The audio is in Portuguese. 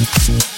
Música